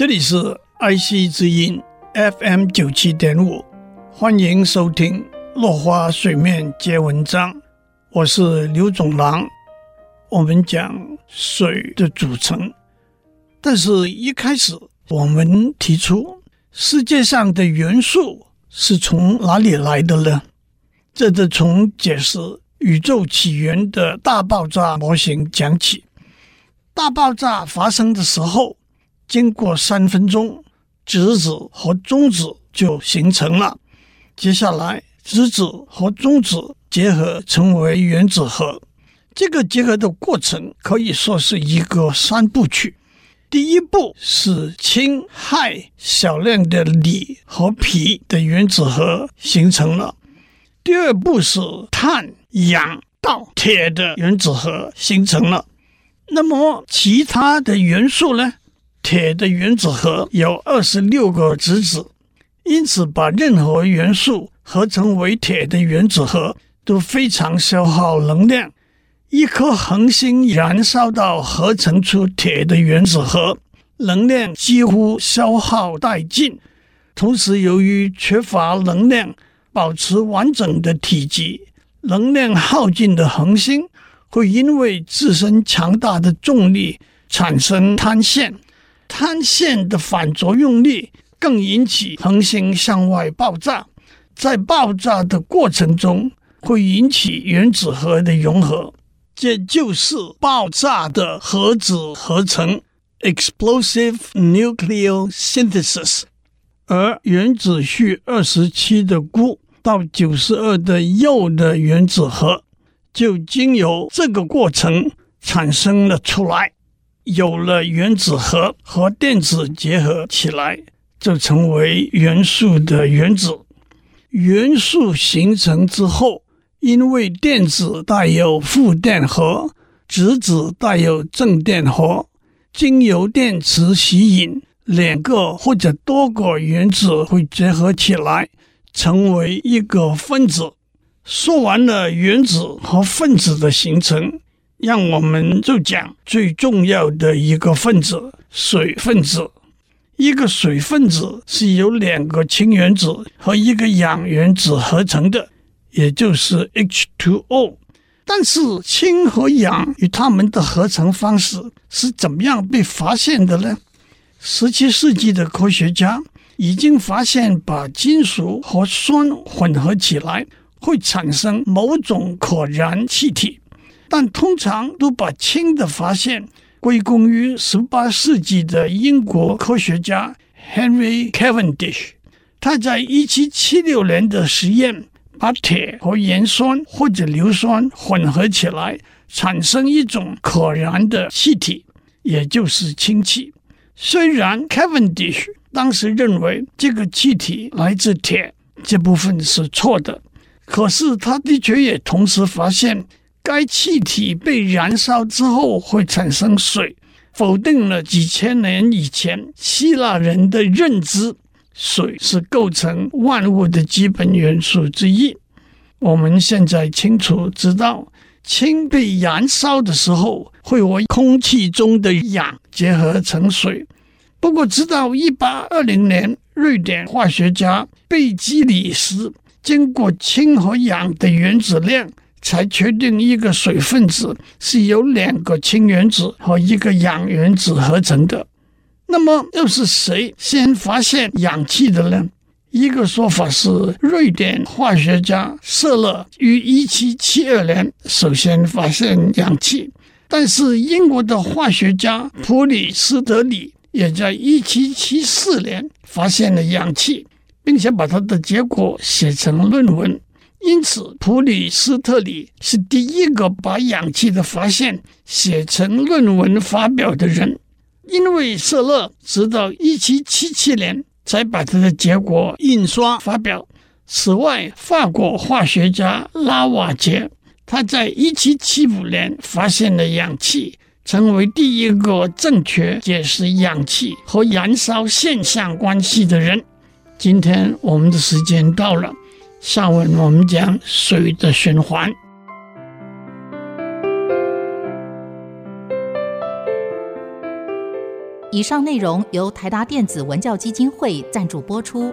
这里是爱惜之音 FM 九七点五，欢迎收听《落花水面接文章》，我是刘总郎。我们讲水的组成，但是一开始我们提出世界上的元素是从哪里来的呢？这得从解释宇宙起源的大爆炸模型讲起。大爆炸发生的时候，经过三分钟，质子和中子就形成了。接下来，质子和中子结合成为原子核。这个结合的过程可以说是一个三部曲。第一步是氢、氦小量的锂和铍的原子核形成了。第二步是碳、氧到铁的原子核形成了。那么其他的元素呢？铁的原子核有二十六个质子，因此把任何元素合成为铁的原子核都非常消耗能量。一颗恒星燃烧到合成出铁的原子核，能量几乎消耗殆尽。同时，由于缺乏能量保持完整的体积，能量耗尽的恒星会因为自身强大的重力产生坍陷，坍陷的反作用力更引起恒星向外爆炸。在爆炸的过程中，会引起原子核的融合。这就是爆炸的核子合成 （explosive nuclear synthesis） 而原子序二十七的钴到九十二的铀的原子核，就经由这个过程产生了出来。有了原子核和电子结合起来，就成为元素的原子。元素形成之后，因为电子带有负电荷，质子带有正电荷，经由电磁吸引，两个或者多个原子会结合起来，成为一个分子。说完了原子和分子的形成，让我们就讲最重要的一个分子——水分子。一个水分子是由两个氢原子和一个氧原子合成的。也就是 H2O，但是氢和氧与它们的合成方式是怎么样被发现的呢？十七世纪的科学家已经发现，把金属和酸混合起来会产生某种可燃气体，但通常都把氢的发现归功于十八世纪的英国科学家 Henry Cavendish，他在一七七六年的实验。把铁和盐酸或者硫酸混合起来，产生一种可燃的气体，也就是氢气。虽然 Cavendish 当时认为这个气体来自铁，这部分是错的，可是他的确也同时发现，该气体被燃烧之后会产生水，否定了几千年以前希腊人的认知。水是构成万物的基本元素之一。我们现在清楚知道，氢被燃烧的时候会和空气中的氧结合成水。不过，直到一八二零年，瑞典化学家贝基里斯经过氢和氧的原子量，才确定一个水分子是由两个氢原子和一个氧原子合成的。那么又是谁先发现氧气的呢？一个说法是瑞典化学家舍勒于一七七二年首先发现氧气，但是英国的化学家普里斯特里也在一七七四年发现了氧气，并且把他的结果写成论文。因此，普里斯特里是第一个把氧气的发现写成论文发表的人。因为瑟勒直到一七七七年才把他的结果印刷发表。此外，法国化学家拉瓦杰，他在一七七五年发现了氧气，成为第一个正确解释氧气和燃烧现象关系的人。今天我们的时间到了，下文我们讲水的循环。以上内容由台达电子文教基金会赞助播出。